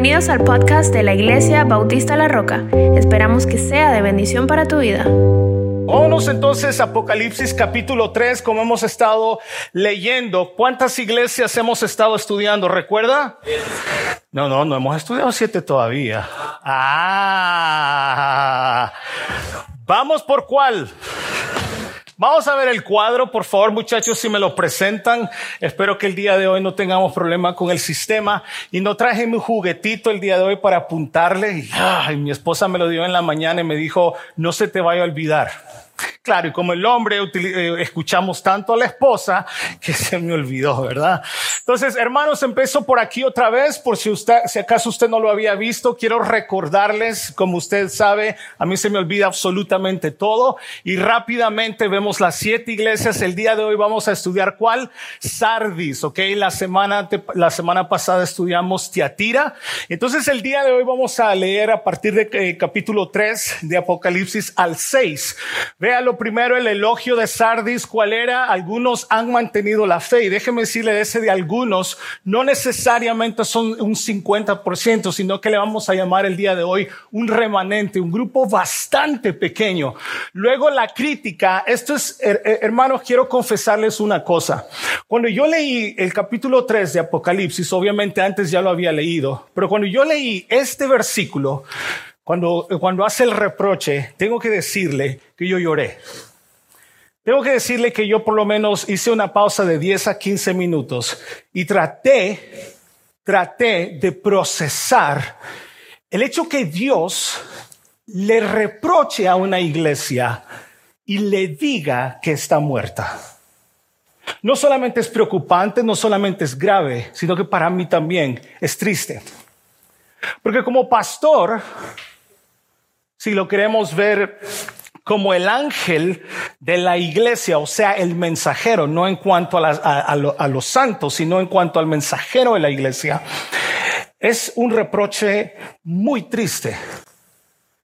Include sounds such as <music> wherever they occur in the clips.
Bienvenidos al podcast de la Iglesia Bautista La Roca. Esperamos que sea de bendición para tu vida. Vámonos entonces a Apocalipsis capítulo 3, como hemos estado leyendo. ¿Cuántas iglesias hemos estado estudiando? ¿Recuerda? No, no, no hemos estudiado siete todavía. Ah, vamos por cuál. Vamos a ver el cuadro, por favor, muchachos, si me lo presentan. Espero que el día de hoy no tengamos problema con el sistema. Y no traje mi juguetito el día de hoy para apuntarle. Y, mi esposa me lo dio en la mañana y me dijo, no se te vaya a olvidar. Claro, y como el hombre eh, escuchamos tanto a la esposa que se me olvidó, ¿verdad? Entonces, hermanos, empiezo por aquí otra vez, por si usted, si acaso usted no lo había visto, quiero recordarles, como usted sabe, a mí se me olvida absolutamente todo y rápidamente vemos las siete iglesias. El día de hoy vamos a estudiar cuál? Sardis, ¿ok? La semana, la semana pasada estudiamos Tiatira. Entonces, el día de hoy vamos a leer a partir de eh, capítulo 3 de Apocalipsis al 6. Vea lo primero, el elogio de Sardis, ¿cuál era? Algunos han mantenido la fe y déjeme decirle ese de algunos, no necesariamente son un 50%, sino que le vamos a llamar el día de hoy un remanente, un grupo bastante pequeño. Luego la crítica, esto es, hermanos, quiero confesarles una cosa. Cuando yo leí el capítulo 3 de Apocalipsis, obviamente antes ya lo había leído, pero cuando yo leí este versículo, cuando, cuando hace el reproche, tengo que decirle que yo lloré. Tengo que decirle que yo por lo menos hice una pausa de 10 a 15 minutos y traté, traté de procesar el hecho que Dios le reproche a una iglesia y le diga que está muerta. No solamente es preocupante, no solamente es grave, sino que para mí también es triste. Porque como pastor, si lo queremos ver como el ángel de la iglesia, o sea, el mensajero, no en cuanto a, los santos, sino en cuanto al mensajero de la iglesia, es un reproche muy triste.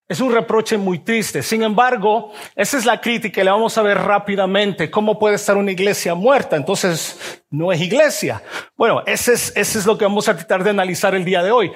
Es un reproche muy triste. Sin embargo, esa es la crítica y le vamos a ver rápidamente cómo puede estar una iglesia muerta. Entonces, no es iglesia. Bueno, ese es, ese es lo que vamos a tratar de analizar el día de hoy.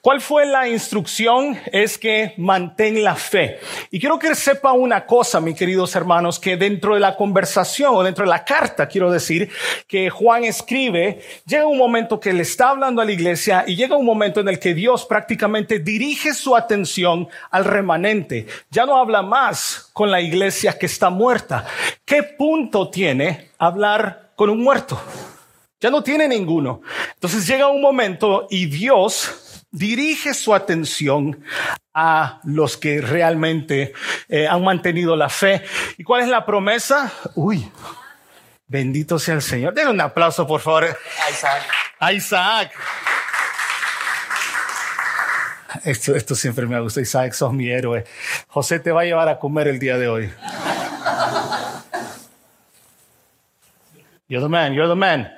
¿Cuál fue la instrucción? Es que mantén la fe. Y quiero que sepa una cosa, mis queridos hermanos, que dentro de la conversación o dentro de la carta, quiero decir, que Juan escribe, llega un momento que le está hablando a la iglesia y llega un momento en el que Dios prácticamente dirige su atención al remanente. Ya no habla más con la iglesia que está muerta. ¿Qué punto tiene hablar con un muerto. Ya no tiene ninguno. Entonces llega un momento y Dios dirige su atención a los que realmente eh, han mantenido la fe. ¿Y cuál es la promesa? Uy, bendito sea el Señor. Denle un aplauso, por favor. A Isaac. A Isaac. Esto, esto siempre me gusta. Isaac, sos mi héroe. José te va a llevar a comer el día de hoy. You're the man, you're the man.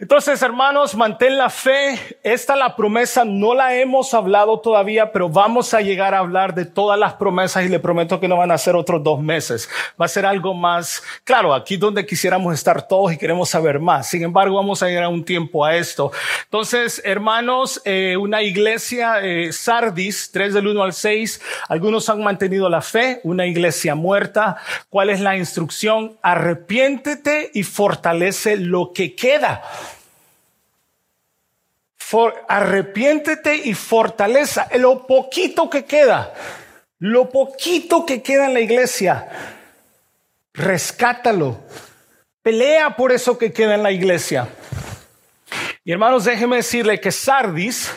Entonces, hermanos, mantén la fe. Esta la promesa, no la hemos hablado todavía, pero vamos a llegar a hablar de todas las promesas y le prometo que no van a ser otros dos meses. Va a ser algo más, claro, aquí donde quisiéramos estar todos y queremos saber más. Sin embargo, vamos a llegar a un tiempo a esto. Entonces, hermanos, eh, una iglesia, eh, Sardis, 3 del 1 al 6, algunos han mantenido la fe, una iglesia muerta. ¿Cuál es la instrucción? Arrepiéntete y fortalece lo que queda arrepiéntete y fortaleza. Lo poquito que queda, lo poquito que queda en la iglesia, rescátalo. Pelea por eso que queda en la iglesia. Y hermanos, déjeme decirle que Sardis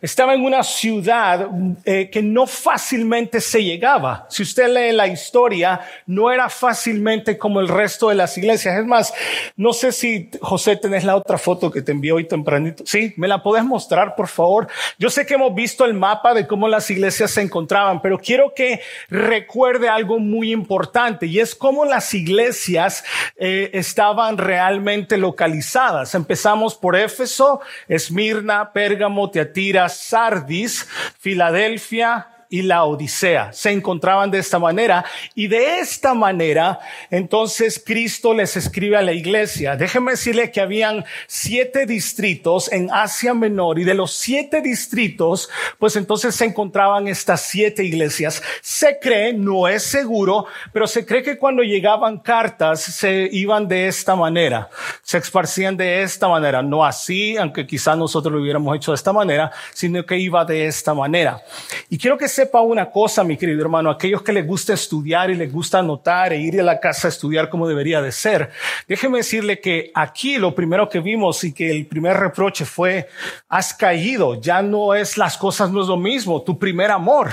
estaba en una ciudad eh, que no fácilmente se llegaba. Si usted lee la historia, no era fácilmente como el resto de las iglesias. Es más, no sé si José tenés la otra foto que te envió hoy tempranito. Sí, me la podés mostrar, por favor. Yo sé que hemos visto el mapa de cómo las iglesias se encontraban, pero quiero que recuerde algo muy importante y es cómo las iglesias eh, estaban realmente localizadas. Empezamos por Éfeso, Esmirna, Pérgamo, Teatira, Sardis, Filadelfia, y la Odisea. Se encontraban de esta manera y de esta manera entonces Cristo les escribe a la iglesia. Déjenme decirle que habían siete distritos en Asia Menor y de los siete distritos pues entonces se encontraban estas siete iglesias. Se cree, no es seguro, pero se cree que cuando llegaban cartas se iban de esta manera, se esparcían de esta manera, no así, aunque quizás nosotros lo hubiéramos hecho de esta manera, sino que iba de esta manera. Y quiero que sepa una cosa, mi querido hermano, aquellos que les gusta estudiar y les gusta anotar e ir a la casa a estudiar como debería de ser, déjeme decirle que aquí lo primero que vimos y que el primer reproche fue, has caído, ya no es las cosas, no es lo mismo, tu primer amor.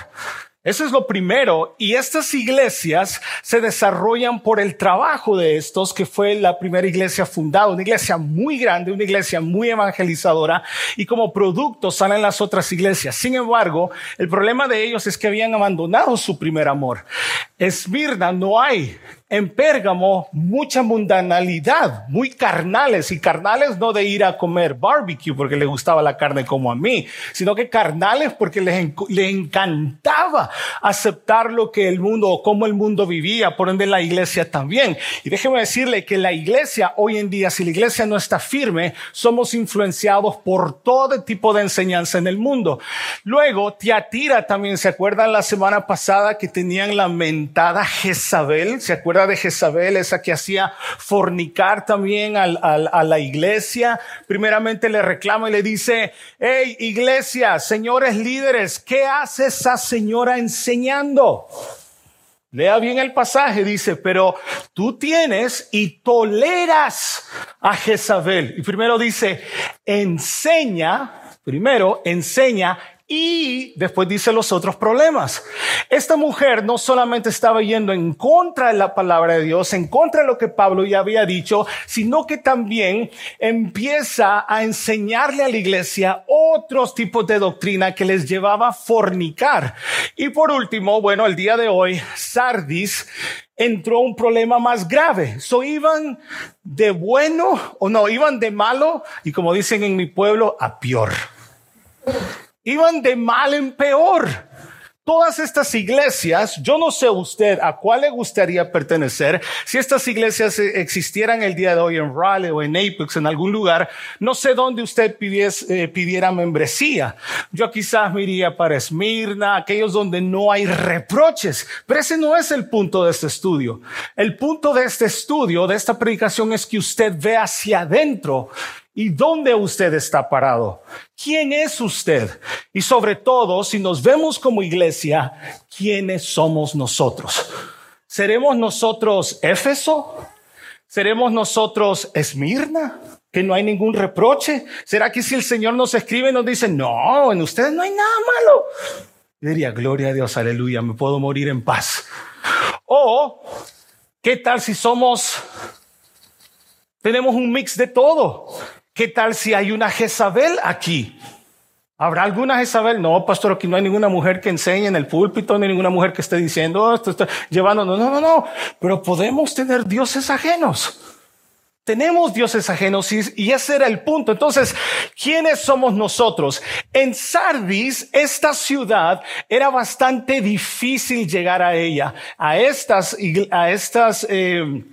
Eso es lo primero. Y estas iglesias se desarrollan por el trabajo de estos, que fue la primera iglesia fundada, una iglesia muy grande, una iglesia muy evangelizadora, y como producto salen las otras iglesias. Sin embargo, el problema de ellos es que habían abandonado su primer amor. Esmirna no hay en Pérgamo mucha mundanalidad, muy carnales, y carnales no de ir a comer barbecue porque les gustaba la carne como a mí, sino que carnales porque les, les encantaba aceptar lo que el mundo o cómo el mundo vivía, por ende la iglesia también. Y déjeme decirle que la iglesia hoy en día, si la iglesia no está firme, somos influenciados por todo tipo de enseñanza en el mundo. Luego, Tiatira también, ¿se acuerdan la semana pasada que tenían la mentada Jezabel? ¿Se acuerdan? De Jezabel, esa que hacía fornicar también a la iglesia. Primeramente le reclama y le dice, hey iglesia, señores líderes, ¿qué hace esa señora enseñando? Lea bien el pasaje, dice, pero tú tienes y toleras a Jezabel. Y primero dice, enseña, primero enseña y después dice los otros problemas. Esta mujer no solamente estaba yendo en contra de la palabra de Dios, en contra de lo que Pablo ya había dicho, sino que también empieza a enseñarle a la iglesia otros tipos de doctrina que les llevaba a fornicar. Y por último, bueno, el día de hoy, Sardis entró un problema más grave. So iban de bueno o no, iban de malo y como dicen en mi pueblo, a peor. Iban de mal en peor. Todas estas iglesias, yo no sé usted a cuál le gustaría pertenecer. Si estas iglesias existieran el día de hoy en Raleigh o en Apex, en algún lugar, no sé dónde usted pidiese, eh, pidiera membresía. Yo quizás me iría para Esmirna, aquellos donde no hay reproches. Pero ese no es el punto de este estudio. El punto de este estudio, de esta predicación, es que usted ve hacia adentro ¿Y dónde usted está parado? ¿Quién es usted? Y sobre todo, si nos vemos como iglesia, ¿quiénes somos nosotros? ¿Seremos nosotros Éfeso? ¿Seremos nosotros Esmirna? Que no hay ningún reproche. ¿Será que si el Señor nos escribe nos dice, no, en ustedes no hay nada malo? diría, gloria a Dios, aleluya, me puedo morir en paz. O, ¿qué tal si somos, tenemos un mix de todo? ¿Qué tal si hay una Jezabel aquí? ¿Habrá alguna Jezabel? No, pastor, aquí no hay ninguna mujer que enseñe en el púlpito, ni ninguna mujer que esté diciendo oh, esto, está llevando. No, no, no, no. Pero podemos tener dioses ajenos. Tenemos dioses ajenos y, ese era el punto. Entonces, ¿quiénes somos nosotros? En Sardis, esta ciudad, era bastante difícil llegar a ella, a estas, a estas, eh,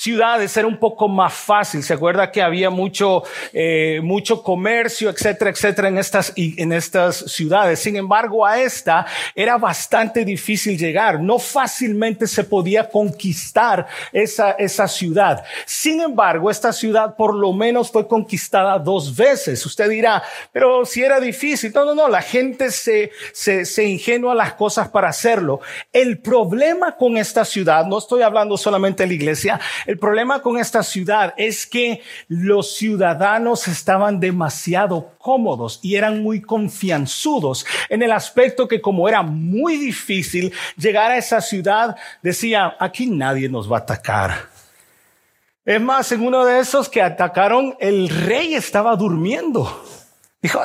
ciudades era un poco más fácil. Se acuerda que había mucho, eh, mucho comercio, etcétera, etcétera, en estas, en estas ciudades. Sin embargo, a esta era bastante difícil llegar. No fácilmente se podía conquistar esa, esa ciudad. Sin embargo, esta ciudad por lo menos fue conquistada dos veces. Usted dirá, pero si era difícil. No, no, no. La gente se, se, se ingenua las cosas para hacerlo. El problema con esta ciudad, no estoy hablando solamente de la iglesia, el problema con esta ciudad es que los ciudadanos estaban demasiado cómodos y eran muy confianzudos en el aspecto que como era muy difícil llegar a esa ciudad, decía, aquí nadie nos va a atacar. Es más, en uno de esos que atacaron, el rey estaba durmiendo. Dijo,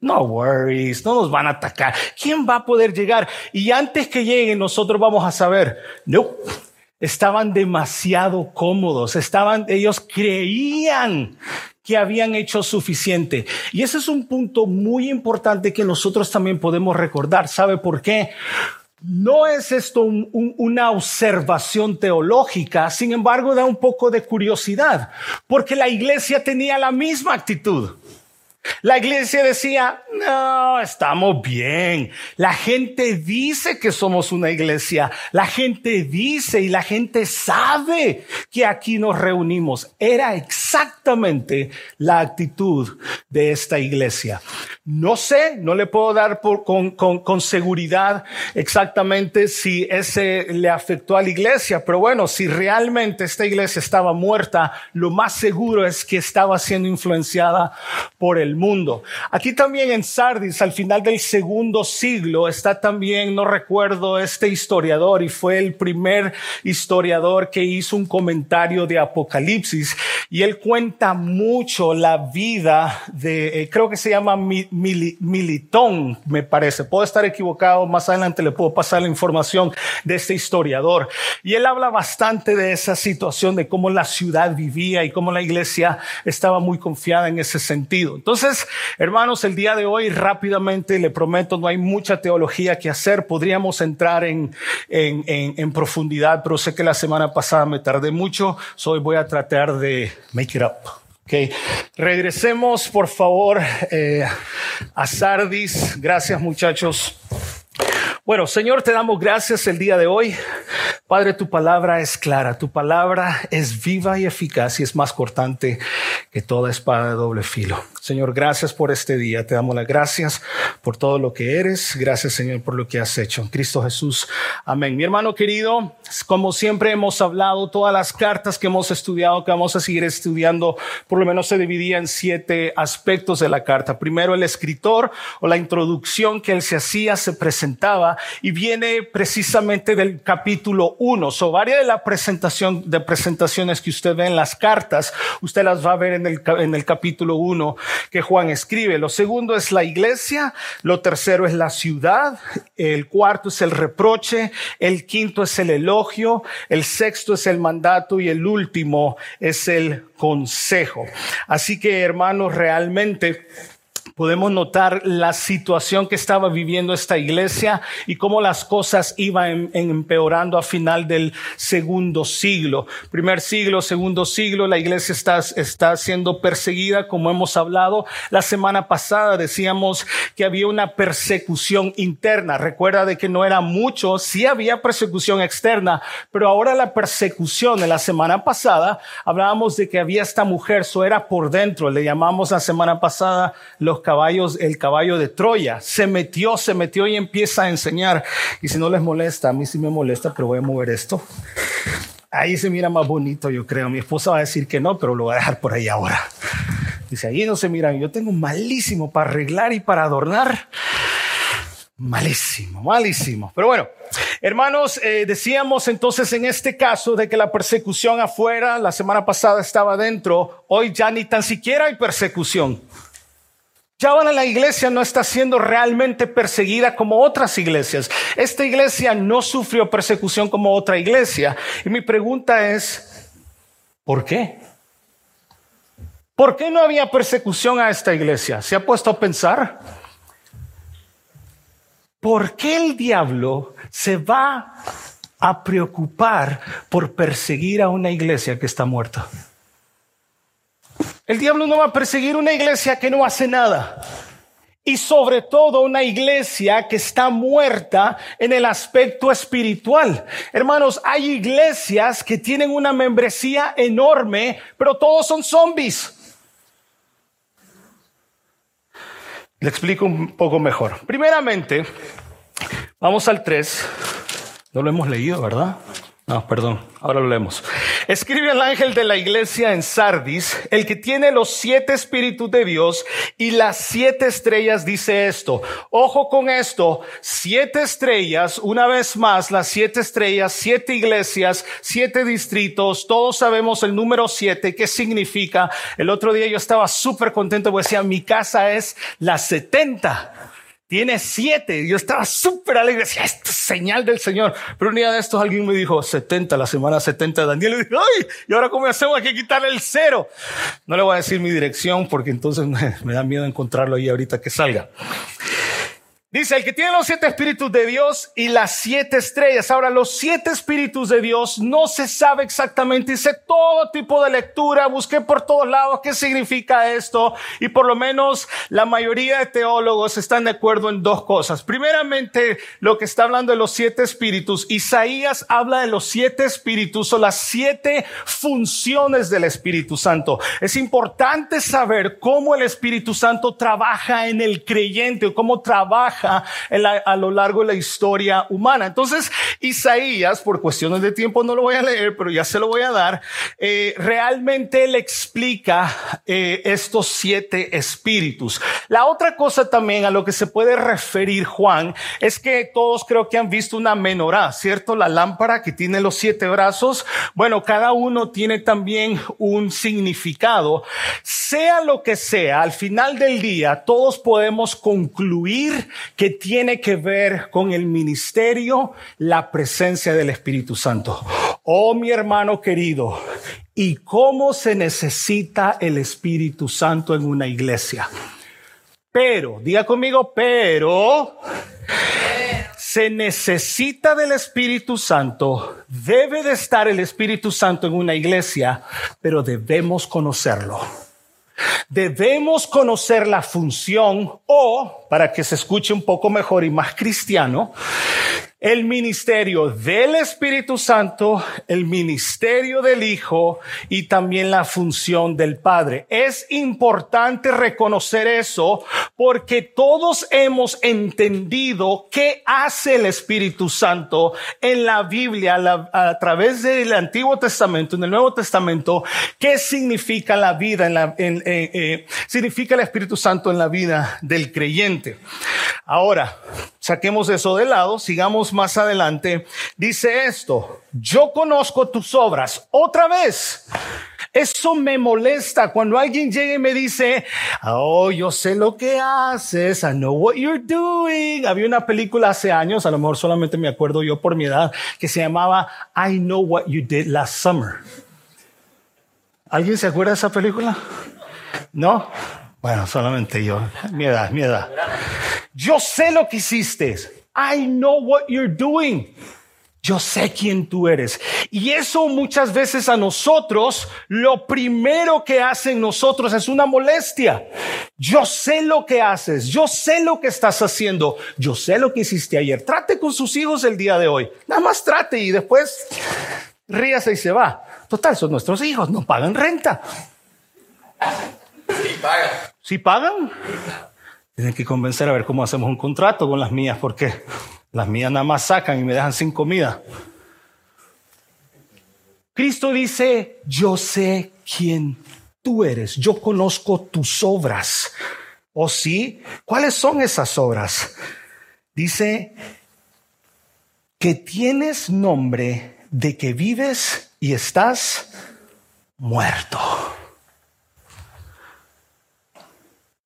no worries, no nos van a atacar. ¿Quién va a poder llegar? Y antes que lleguen, nosotros vamos a saber, no, estaban demasiado cómodos, estaban, ellos creían que habían hecho suficiente. Y ese es un punto muy importante que nosotros también podemos recordar. ¿Sabe por qué? No es esto una observación teológica, sin embargo da un poco de curiosidad, porque la iglesia tenía la misma actitud. La iglesia decía, no, estamos bien. La gente dice que somos una iglesia. La gente dice y la gente sabe que aquí nos reunimos. Era exactamente la actitud de esta iglesia. No sé, no le puedo dar con, con seguridad exactamente si ese le afectó a la iglesia, pero bueno, si realmente esta iglesia estaba muerta, lo más seguro es que estaba siendo influenciada por el mundo. Aquí también en Sardis, al final del segundo siglo, está también, no recuerdo, este historiador y fue el primer historiador que hizo un comentario de Apocalipsis y él cuenta mucho la vida de, eh, creo que se llama Militón, me parece. Puedo estar equivocado, más adelante le puedo pasar la información de este historiador. Y él habla bastante de esa situación, de cómo la ciudad vivía y cómo la iglesia estaba muy confiada en ese sentido. Entonces, Hermanos, el día de hoy rápidamente, le prometo, no hay mucha teología que hacer. Podríamos entrar en, en, en, profundidad, pero sé que la semana pasada me tardé mucho. Hoy voy a tratar de make it up. Okay. Regresemos, por favor, eh, a Sardis. Gracias, muchachos. Bueno, Señor, te damos gracias el día de hoy. Padre, tu palabra es clara, tu palabra es viva y eficaz y es más cortante que toda espada de doble filo. Señor, gracias por este día. Te damos las gracias por todo lo que eres. Gracias, Señor, por lo que has hecho. En Cristo Jesús. Amén. Mi hermano querido, como siempre hemos hablado, todas las cartas que hemos estudiado, que vamos a seguir estudiando, por lo menos se dividía en siete aspectos de la carta. Primero, el escritor o la introducción que él se hacía, se presentaba y viene precisamente del capítulo uno. So, varias de la presentación, de presentaciones que usted ve en las cartas, usted las va a ver en el, en el capítulo uno que Juan escribe. Lo segundo es la iglesia, lo tercero es la ciudad, el cuarto es el reproche, el quinto es el elogio, el sexto es el mandato y el último es el consejo. Así que hermanos, realmente podemos notar la situación que estaba viviendo esta iglesia y cómo las cosas iban em, empeorando a final del segundo siglo. Primer siglo, segundo siglo, la iglesia está, está siendo perseguida, como hemos hablado. La semana pasada decíamos que había una persecución interna. Recuerda de que no era mucho, sí había persecución externa, pero ahora la persecución en la semana pasada hablábamos de que había esta mujer, eso era por dentro, le llamamos la semana pasada los caballos, el caballo de Troya. Se metió, se metió y empieza a enseñar. Y si no les molesta, a mí sí me molesta, pero voy a mover esto. Ahí se mira más bonito, yo creo. Mi esposa va a decir que no, pero lo voy a dejar por ahí ahora. Dice, ahí no se miran. Yo tengo malísimo para arreglar y para adornar. Malísimo, malísimo. Pero bueno, hermanos, eh, decíamos entonces en este caso de que la persecución afuera, la semana pasada estaba dentro, hoy ya ni tan siquiera hay persecución. Ya ahora la iglesia no está siendo realmente perseguida como otras iglesias. Esta iglesia no sufrió persecución como otra iglesia. Y mi pregunta es, ¿por qué? ¿Por qué no había persecución a esta iglesia? ¿Se ha puesto a pensar? ¿Por qué el diablo se va a preocupar por perseguir a una iglesia que está muerta? El diablo no va a perseguir una iglesia que no hace nada. Y sobre todo una iglesia que está muerta en el aspecto espiritual. Hermanos, hay iglesias que tienen una membresía enorme, pero todos son zombies. Le explico un poco mejor. Primeramente, vamos al 3. No lo hemos leído, ¿verdad? No, perdón, ahora lo leemos. Escribe el ángel de la iglesia en Sardis, el que tiene los siete espíritus de Dios y las siete estrellas dice esto. Ojo con esto, siete estrellas, una vez más, las siete estrellas, siete iglesias, siete distritos, todos sabemos el número siete, qué significa. El otro día yo estaba súper contento porque decía, mi casa es la setenta. Tiene siete. Yo estaba súper alegre, decía, esto es señal del Señor. Pero un día de estos alguien me dijo, 70, la semana 70 de Daniel. Y dije, ay, ¿y ahora cómo hacemos? Hay que quitarle el cero. No le voy a decir mi dirección porque entonces me, <laughs> me da miedo encontrarlo ahí ahorita que salga. Dice, el que tiene los siete espíritus de Dios y las siete estrellas. Ahora, los siete espíritus de Dios no se sabe exactamente. Hice todo tipo de lectura, busqué por todos lados qué significa esto. Y por lo menos la mayoría de teólogos están de acuerdo en dos cosas. Primeramente, lo que está hablando de los siete espíritus. Isaías habla de los siete espíritus o las siete funciones del Espíritu Santo. Es importante saber cómo el Espíritu Santo trabaja en el creyente o cómo trabaja a lo largo de la historia humana. Entonces, Isaías, por cuestiones de tiempo no lo voy a leer, pero ya se lo voy a dar, eh, realmente le explica eh, estos siete espíritus. La otra cosa también a lo que se puede referir Juan es que todos creo que han visto una menorá, ¿cierto? La lámpara que tiene los siete brazos. Bueno, cada uno tiene también un significado. Sea lo que sea, al final del día todos podemos concluir que tiene que ver con el ministerio, la presencia del Espíritu Santo. Oh, mi hermano querido, ¿y cómo se necesita el Espíritu Santo en una iglesia? Pero, diga conmigo, pero se necesita del Espíritu Santo, debe de estar el Espíritu Santo en una iglesia, pero debemos conocerlo. Debemos conocer la función o, para que se escuche un poco mejor y más cristiano, el ministerio del Espíritu Santo, el ministerio del Hijo y también la función del Padre. Es importante reconocer eso porque todos hemos entendido qué hace el Espíritu Santo en la Biblia a, través del Antiguo Testamento, en el Nuevo Testamento, qué significa la vida, en la, eh, eh, significa el Espíritu Santo en la vida del creyente. Ahora, saquemos eso de lado, sigamos más adelante. Dice esto, yo conozco tus obras. Otra vez, eso me molesta cuando alguien llega y me dice, oh, yo sé lo que haces, I know what you're doing. Había una película hace años, a lo mejor solamente me acuerdo yo por mi edad, que se llamaba I Know What You Did Last Summer. ¿Alguien se acuerda de esa película? ¿No? Bueno, solamente yo. Mi edad, mi edad. Yo sé lo que hiciste. I know what you're doing. Yo sé quién tú eres. Y eso muchas veces a nosotros, lo primero que hacen nosotros es una molestia. Yo sé lo que haces, yo sé lo que estás haciendo, yo sé lo que hiciste ayer. Trate con sus hijos el día de hoy. Nada más trate y después ríase y se va. Total, son nuestros hijos, no pagan renta. Sí pagan. ¿Sí pagan? Tienen que convencer a ver cómo hacemos un contrato con las mías, porque las mías nada más sacan y me dejan sin comida. Cristo dice, yo sé quién tú eres, yo conozco tus obras. ¿O sí? ¿Cuáles son esas obras? Dice que tienes nombre de que vives y estás muerto.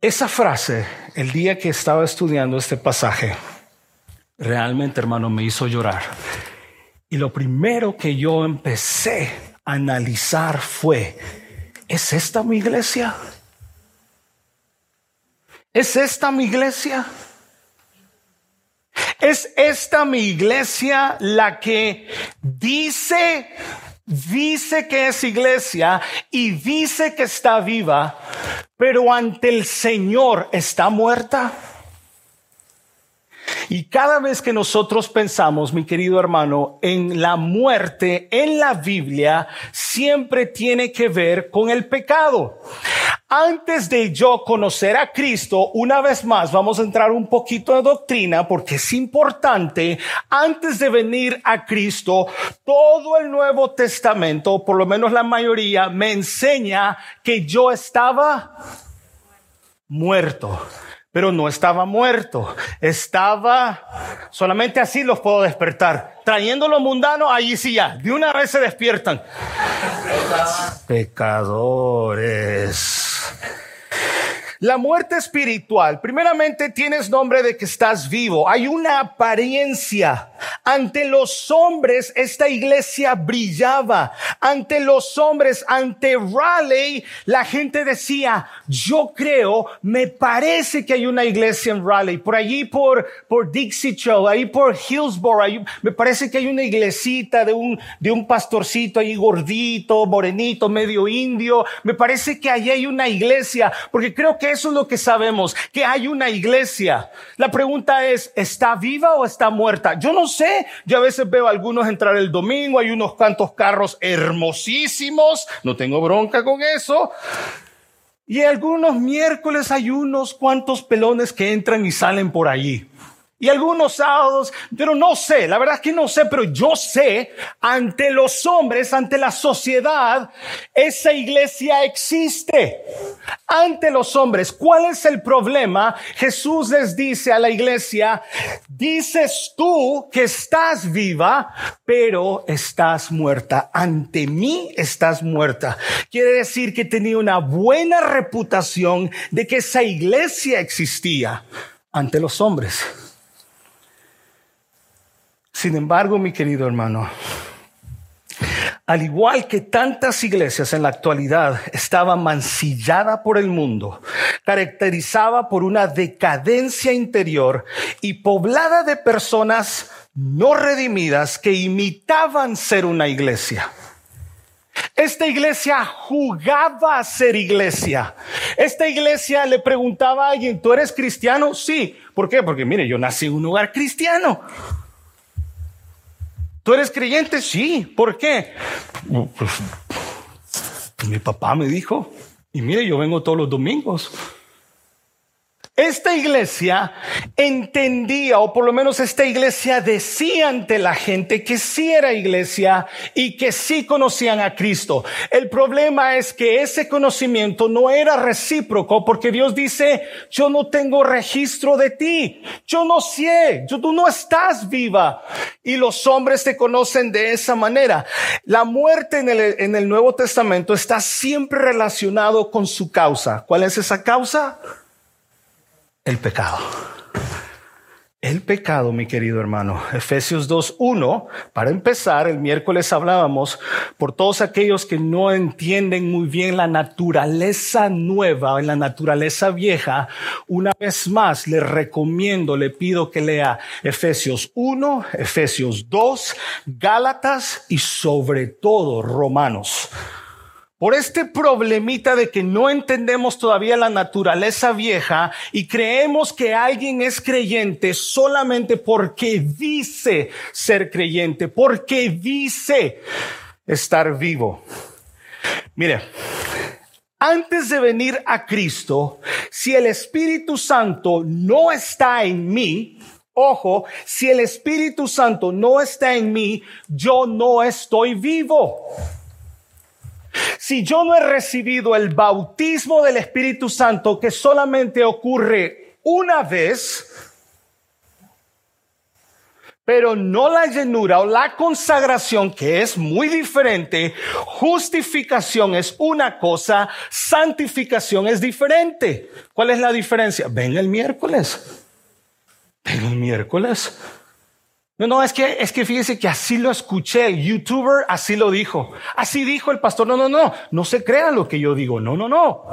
Esa frase, el día que estaba estudiando este pasaje, realmente, hermano, me hizo llorar. Y lo primero que yo empecé a analizar fue, ¿es esta mi iglesia? ¿Es esta mi iglesia? ¿Es esta mi iglesia la que dice dice que es iglesia y dice que está viva, pero ante el Señor está muerta. Y cada vez que nosotros pensamos, mi querido hermano, en la muerte en la Biblia, siempre tiene que ver con el pecado. Antes de yo conocer a Cristo, una vez más vamos a entrar un poquito de doctrina porque es importante. Antes de venir a Cristo, todo el Nuevo Testamento, por lo menos la mayoría, me enseña que yo estaba muerto pero no estaba muerto, estaba solamente así los puedo despertar. Trayendo lo mundano, allí sí ya, de una vez se despiertan. Pecadores. La muerte espiritual, primeramente tienes nombre de que estás vivo. Hay una apariencia. Ante los hombres esta iglesia brillaba. Ante los hombres, ante Raleigh, la gente decía, yo creo, me parece que hay una iglesia en Raleigh. Por allí, por, por Dixie Show, ahí por Hillsborough, me parece que hay una iglesita de un, de un pastorcito ahí gordito, morenito, medio indio. Me parece que allí hay una iglesia, porque creo que eso es lo que sabemos, que hay una iglesia. La pregunta es, ¿está viva o está muerta? Yo no sé. Yo a veces veo a algunos entrar el domingo, hay unos cuantos carros hermosísimos, no tengo bronca con eso. Y algunos miércoles hay unos cuantos pelones que entran y salen por allí y algunos sábados, pero no sé, la verdad es que no sé, pero yo sé, ante los hombres, ante la sociedad, esa iglesia existe. Ante los hombres, ¿cuál es el problema? Jesús les dice a la iglesia, dices tú que estás viva, pero estás muerta. Ante mí estás muerta. Quiere decir que tenía una buena reputación de que esa iglesia existía ante los hombres. Sin embargo, mi querido hermano, al igual que tantas iglesias en la actualidad estaba mancillada por el mundo, caracterizada por una decadencia interior y poblada de personas no redimidas que imitaban ser una iglesia. Esta iglesia jugaba a ser iglesia. Esta iglesia le preguntaba a alguien, ¿tú eres cristiano? Sí. ¿Por qué? Porque mire, yo nací en un lugar cristiano. ¿Tú eres creyente? Sí. ¿Por qué? Pues, mi papá me dijo, y mire, yo vengo todos los domingos. Esta iglesia entendía, o por lo menos esta iglesia decía ante la gente que sí era iglesia y que sí conocían a Cristo. El problema es que ese conocimiento no era recíproco porque Dios dice, yo no tengo registro de ti, yo no sé, tú no estás viva. Y los hombres te conocen de esa manera. La muerte en el, en el Nuevo Testamento está siempre relacionado con su causa. ¿Cuál es esa causa? El pecado. El pecado, mi querido hermano. Efesios 2.1, para empezar, el miércoles hablábamos por todos aquellos que no entienden muy bien la naturaleza nueva, la naturaleza vieja. Una vez más, le recomiendo, le pido que lea Efesios 1, Efesios 2, Gálatas y sobre todo Romanos por este problemita de que no entendemos todavía la naturaleza vieja y creemos que alguien es creyente solamente porque dice ser creyente, porque dice estar vivo. Mire, antes de venir a Cristo, si el Espíritu Santo no está en mí, ojo, si el Espíritu Santo no está en mí, yo no estoy vivo. Si yo no he recibido el bautismo del Espíritu Santo que solamente ocurre una vez, pero no la llenura o la consagración, que es muy diferente. Justificación es una cosa, santificación es diferente. ¿Cuál es la diferencia? Ven el miércoles. Ven el miércoles. No, no, es que, es que fíjese que así lo escuché, el youtuber así lo dijo. Así dijo el pastor. No, no, no, no se crean lo que yo digo. No, no, no.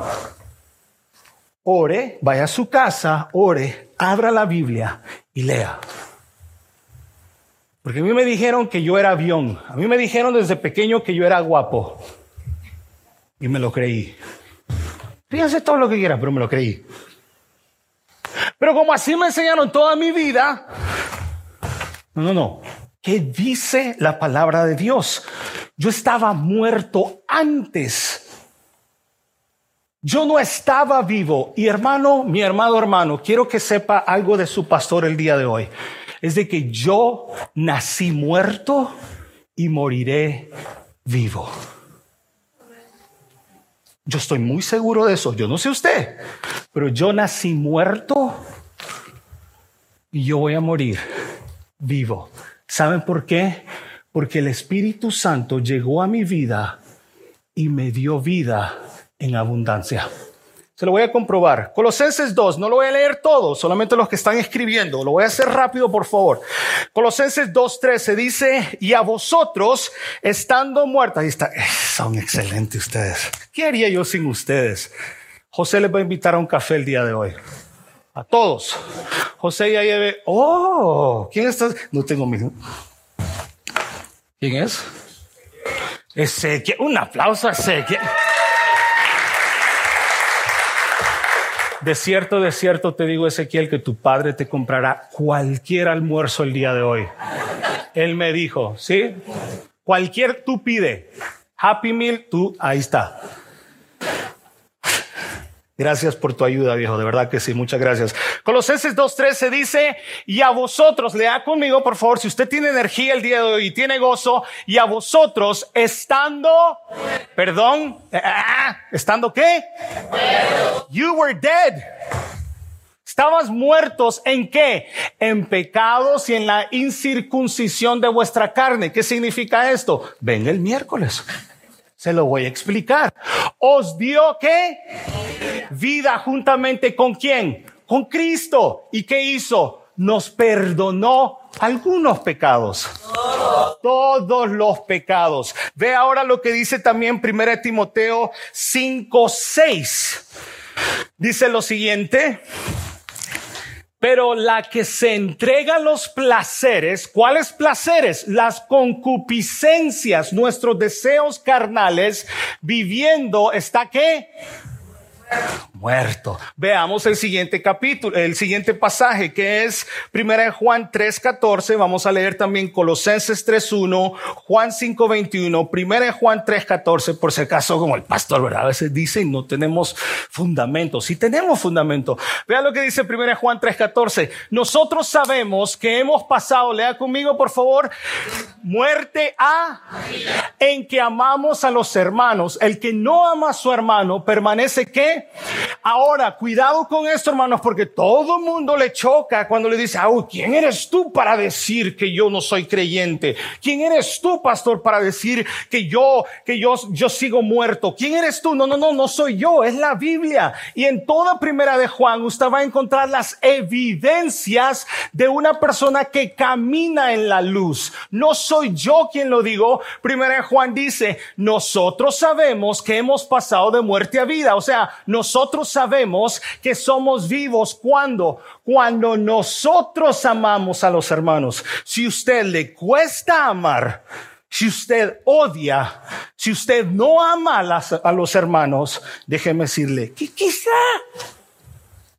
Ore, vaya a su casa, ore, abra la Biblia y lea. Porque a mí me dijeron que yo era avión. A mí me dijeron desde pequeño que yo era guapo. Y me lo creí. Fíjense todo lo que quiera, pero me lo creí. Pero como así me enseñaron toda mi vida, no, no, no. ¿Qué dice la palabra de Dios? Yo estaba muerto antes. Yo no estaba vivo. Y hermano, mi hermano hermano, quiero que sepa algo de su pastor el día de hoy. Es de que yo nací muerto y moriré vivo. Yo estoy muy seguro de eso. Yo no sé usted, pero yo nací muerto y yo voy a morir vivo. ¿Saben por qué? Porque el Espíritu Santo llegó a mi vida y me dio vida en abundancia. Se lo voy a comprobar. Colosenses 2, no lo voy a leer todo, solamente los que están escribiendo. Lo voy a hacer rápido, por favor. Colosenses 2.13 dice, y a vosotros, estando muertos, ahí está, eh, son excelentes ustedes. ¿Qué haría yo sin ustedes? José les va a invitar a un café el día de hoy. A todos. José ya lleve, oh, ¿quién está? No tengo mi... ¿Quién es? Ezequiel. Un aplauso a Ezequiel. De cierto, de cierto te digo, Ezequiel, que tu padre te comprará cualquier almuerzo el día de hoy. Él me dijo, ¿sí? Cualquier tú pide. Happy Meal, tú, ahí está. Gracias por tu ayuda, viejo. De verdad que sí, muchas gracias. Colosenses 2.13 dice, y a vosotros, lea conmigo, por favor, si usted tiene energía el día de hoy y tiene gozo, y a vosotros, estando, perdón, ah, ¿estando qué? You were dead. Estabas muertos en qué? En pecados y en la incircuncisión de vuestra carne. ¿Qué significa esto? Venga el miércoles. Se lo voy a explicar. ¿Os dio qué? Vida juntamente con quién? Con Cristo. ¿Y qué hizo? Nos perdonó algunos pecados. Todos los pecados. Ve ahora lo que dice también 1 Timoteo 5, 6. Dice lo siguiente. Pero la que se entrega los placeres, ¿cuáles placeres? Las concupiscencias, nuestros deseos carnales, viviendo, ¿está qué? Muerto. Veamos el siguiente capítulo, el siguiente pasaje que es Primera de Juan 3:14, vamos a leer también Colosenses 3:1, Juan 5:21, Primera de Juan 3:14, por si acaso como el pastor, ¿verdad? A veces dice no tenemos fundamento. Sí tenemos fundamento. Vea lo que dice Primera de Juan 3:14. Nosotros sabemos que hemos pasado, lea conmigo por favor, muerte a en que amamos a los hermanos. El que no ama a su hermano permanece que Ahora, cuidado con esto, hermanos, porque todo el mundo le choca cuando le dice, ¿quién eres tú para decir que yo no soy creyente? ¿Quién eres tú, pastor, para decir que yo, que yo, yo sigo muerto? ¿Quién eres tú? No, no, no, no soy yo, es la Biblia. Y en toda primera de Juan, usted va a encontrar las evidencias de una persona que camina en la luz. No soy yo quien lo digo. Primera de Juan dice, nosotros sabemos que hemos pasado de muerte a vida. O sea, nosotros sabemos que somos vivos cuando, cuando nosotros amamos a los hermanos. Si usted le cuesta amar, si usted odia, si usted no ama a, los hermanos, déjeme decirle que quizá,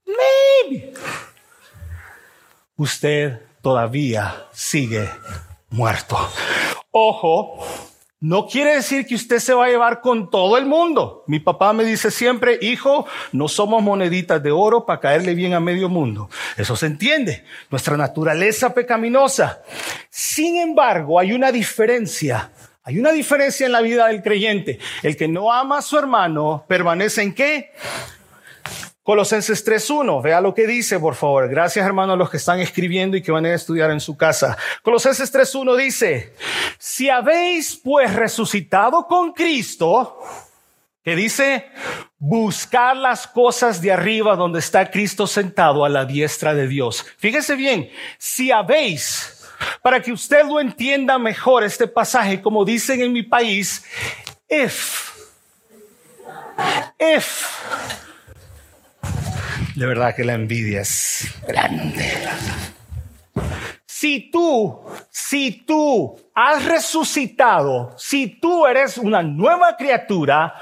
maybe, usted todavía sigue muerto. Ojo, no quiere decir que usted se va a llevar con todo el mundo. Mi papá me dice siempre, hijo, no somos moneditas de oro para caerle bien a medio mundo. Eso se entiende. Nuestra naturaleza pecaminosa. Sin embargo, hay una diferencia. Hay una diferencia en la vida del creyente. El que no ama a su hermano permanece en qué? Colosenses 3.1, vea lo que dice, por favor. Gracias, hermanos, a los que están escribiendo y que van a estudiar en su casa. Colosenses 3.1 dice, si habéis pues resucitado con Cristo, que dice, buscar las cosas de arriba donde está Cristo sentado a la diestra de Dios. Fíjese bien, si habéis, para que usted lo entienda mejor este pasaje, como dicen en mi país, if, if, de verdad que la envidia es grande. Si tú, si tú has resucitado, si tú eres una nueva criatura,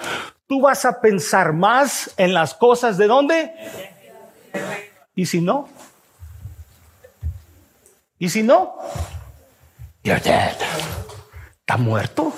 tú vas a pensar más en las cosas de dónde. ¿Y si no? ¿Y si no? You're dead. ¿Está muerto?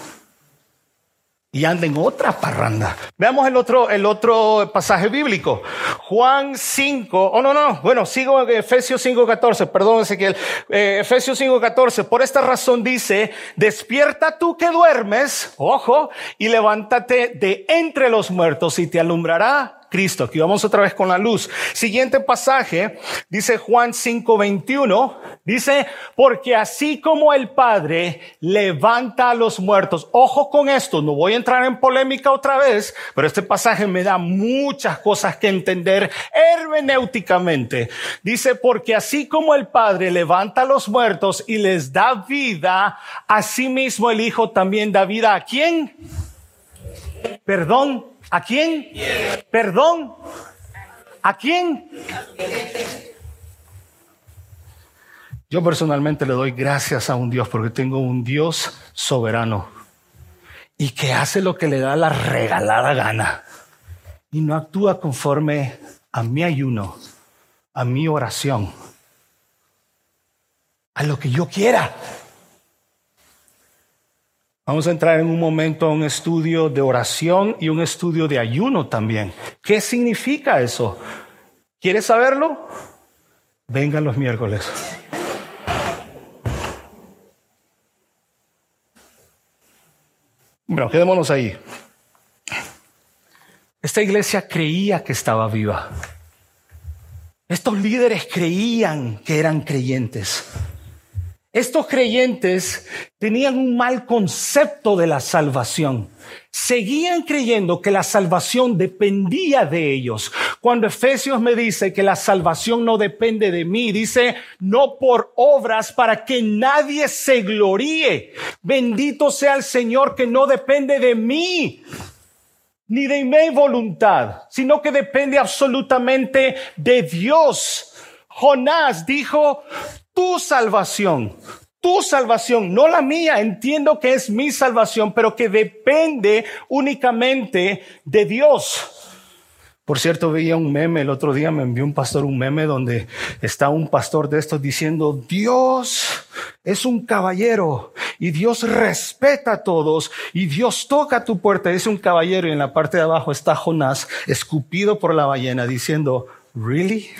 Y anda en otra parranda. Veamos el otro, el otro pasaje bíblico. Juan 5, oh no, no, bueno, sigo en Efesios 5.14, perdón Ezequiel, eh, Efesios 5.14, por esta razón dice, despierta tú que duermes, ojo, y levántate de entre los muertos y te alumbrará Cristo. Aquí vamos otra vez con la luz. Siguiente pasaje, dice Juan 5:21, dice, porque así como el Padre levanta a los muertos, ojo con esto, no voy a entrar en polémica otra vez, pero este pasaje me da muchas cosas que entender hermenéuticamente. Dice, porque así como el Padre levanta a los muertos y les da vida, así mismo el Hijo también da vida a quién? Perdón, ¿a quién? Perdón, ¿a quién? Yo personalmente le doy gracias a un Dios porque tengo un Dios soberano y que hace lo que le da la regalada gana y no actúa conforme a mi ayuno, a mi oración, a lo que yo quiera. Vamos a entrar en un momento a un estudio de oración y un estudio de ayuno también. ¿Qué significa eso? ¿Quieres saberlo? Vengan los miércoles. Bueno, quedémonos ahí. Esta iglesia creía que estaba viva. Estos líderes creían que eran creyentes. Estos creyentes tenían un mal concepto de la salvación. Seguían creyendo que la salvación dependía de ellos. Cuando Efesios me dice que la salvación no depende de mí, dice no por obras para que nadie se gloríe. Bendito sea el Señor que no depende de mí ni de mi voluntad, sino que depende absolutamente de Dios. Jonás dijo, tu salvación, tu salvación, no la mía, entiendo que es mi salvación, pero que depende únicamente de Dios. Por cierto, veía un meme, el otro día me envió un pastor un meme donde está un pastor de estos diciendo, Dios es un caballero y Dios respeta a todos y Dios toca tu puerta, dice un caballero y en la parte de abajo está Jonás escupido por la ballena diciendo, ¿really?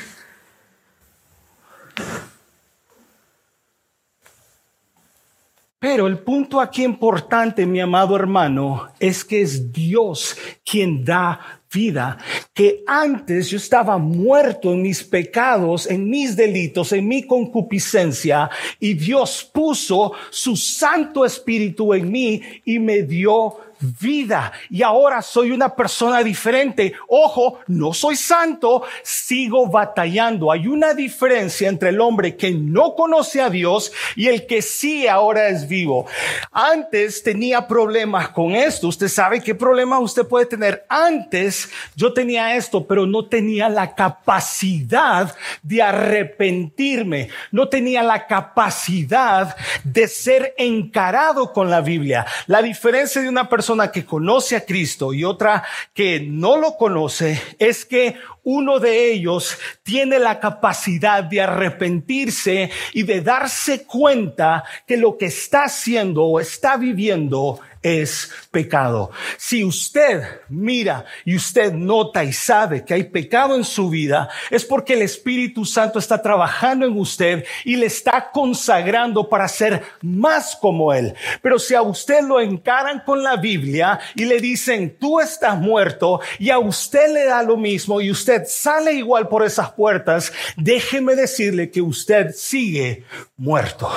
Pero el punto aquí importante, mi amado hermano, es que es Dios quien da vida, que antes yo estaba muerto en mis pecados, en mis delitos, en mi concupiscencia, y Dios puso su Santo Espíritu en mí y me dio vida y ahora soy una persona diferente. Ojo, no soy santo, sigo batallando. Hay una diferencia entre el hombre que no conoce a Dios y el que sí ahora es vivo. Antes tenía problemas con esto. Usted sabe qué problema usted puede tener. Antes yo tenía esto, pero no tenía la capacidad de arrepentirme. No tenía la capacidad de ser encarado con la Biblia. La diferencia de una persona que conoce a Cristo y otra que no lo conoce es que uno de ellos tiene la capacidad de arrepentirse y de darse cuenta que lo que está haciendo o está viviendo es pecado. Si usted mira y usted nota y sabe que hay pecado en su vida, es porque el Espíritu Santo está trabajando en usted y le está consagrando para ser más como Él. Pero si a usted lo encaran con la Biblia y le dicen, tú estás muerto y a usted le da lo mismo y usted sale igual por esas puertas, déjeme decirle que usted sigue muerto.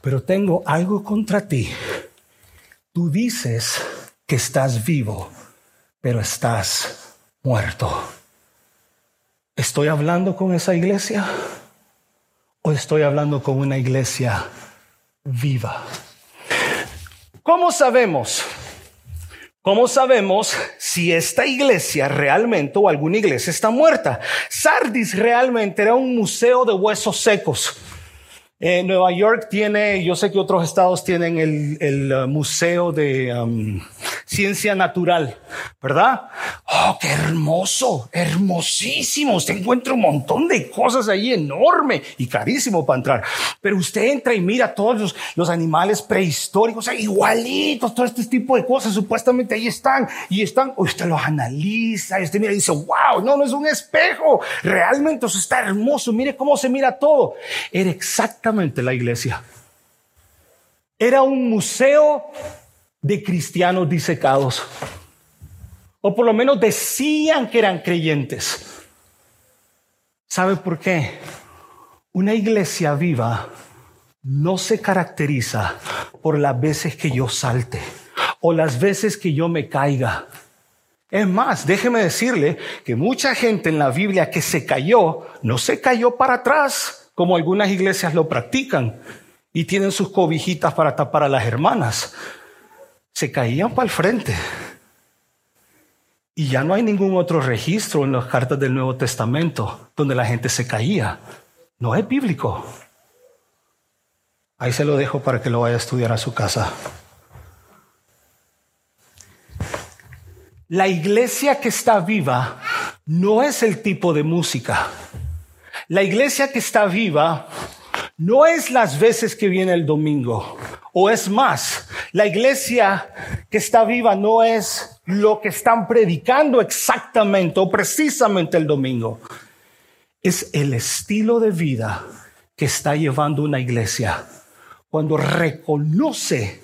Pero tengo algo contra ti Tú dices que estás vivo, pero estás muerto. ¿Estoy hablando con esa iglesia o estoy hablando con una iglesia viva? ¿Cómo sabemos? ¿Cómo sabemos si esta iglesia realmente o alguna iglesia está muerta? Sardis realmente era un museo de huesos secos. Eh, Nueva York tiene, yo sé que otros estados tienen el, el uh, Museo de um, Ciencia Natural, ¿verdad? Oh, qué hermoso, hermosísimo. Usted encuentra un montón de cosas ahí enorme y carísimo para entrar. Pero usted entra y mira todos los, los animales prehistóricos, igualitos, todo este tipo de cosas, supuestamente ahí están y están, usted los analiza y usted mira y dice, wow, no, no es un espejo, realmente eso está hermoso, mire cómo se mira todo. Era exactamente la iglesia. Era un museo de cristianos disecados. O por lo menos decían que eran creyentes. ¿Sabe por qué? Una iglesia viva no se caracteriza por las veces que yo salte o las veces que yo me caiga. Es más, déjeme decirle que mucha gente en la Biblia que se cayó, no se cayó para atrás, como algunas iglesias lo practican, y tienen sus cobijitas para tapar a las hermanas. Se caían para el frente. Y ya no hay ningún otro registro en las cartas del Nuevo Testamento donde la gente se caía. No es bíblico. Ahí se lo dejo para que lo vaya a estudiar a su casa. La iglesia que está viva no es el tipo de música. La iglesia que está viva no es las veces que viene el domingo. O es más, la iglesia que está viva no es lo que están predicando exactamente o precisamente el domingo. Es el estilo de vida que está llevando una iglesia cuando reconoce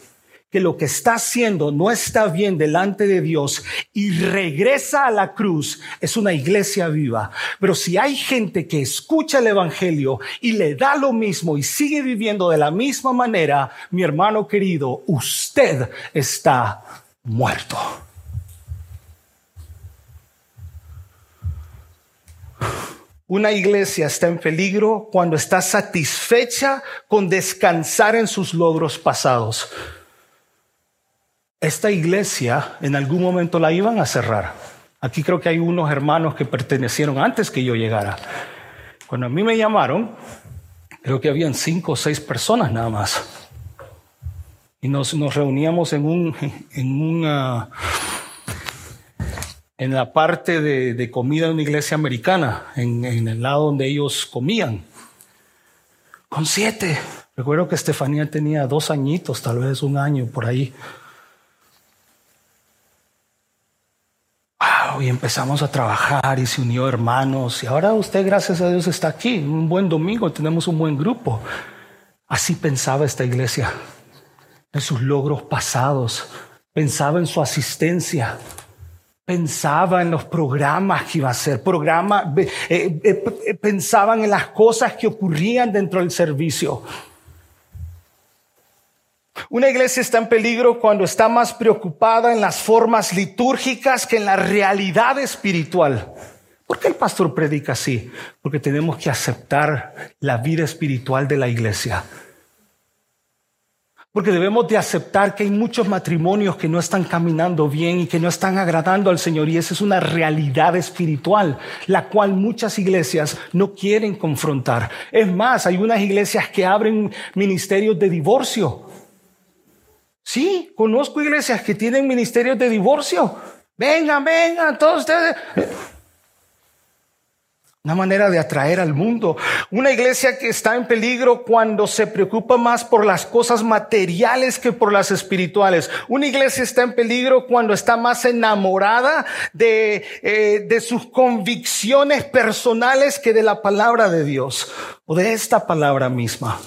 que lo que está haciendo no está bien delante de Dios y regresa a la cruz, es una iglesia viva. Pero si hay gente que escucha el Evangelio y le da lo mismo y sigue viviendo de la misma manera, mi hermano querido, usted está muerto. Una iglesia está en peligro cuando está satisfecha con descansar en sus logros pasados esta iglesia en algún momento la iban a cerrar. Aquí creo que hay unos hermanos que pertenecieron antes que yo llegara. Cuando a mí me llamaron, creo que habían cinco o seis personas nada más. Y nos, reuníamos en un, en una, en la parte de, comida de una iglesia americana, en, en el lado donde ellos comían. Con siete. Recuerdo que Estefanía tenía dos añitos, tal vez un año por ahí. Y empezamos a trabajar y se unió hermanos. Y ahora usted gracias a Dios está aquí, un buen domingo, tenemos un buen grupo. Así pensaba esta iglesia, en sus logros pasados, pensaba en su asistencia, pensaba en los programas que iba a hacer, programa, eh, eh, eh, pensaban en las cosas que ocurrían dentro del servicio. Una iglesia está en peligro cuando está más preocupada en las formas litúrgicas que en la realidad espiritual. ¿Por qué el pastor predica así? Porque tenemos que aceptar la vida espiritual de la iglesia. Porque debemos de aceptar que hay muchos matrimonios que no están caminando bien y que no están agradando al Señor. Y esa es una realidad espiritual, la cual muchas iglesias no quieren confrontar. Es más, hay unas iglesias que abren ministerios de divorcio Sí, conozco iglesias que tienen ministerios de divorcio. Vengan, vengan, todos ustedes. Una manera de atraer al mundo. Una iglesia que está en peligro cuando se preocupa más por las cosas materiales que por las espirituales. Una iglesia está en peligro cuando está más enamorada de, eh, de sus convicciones personales que de la palabra de Dios o de esta palabra misma.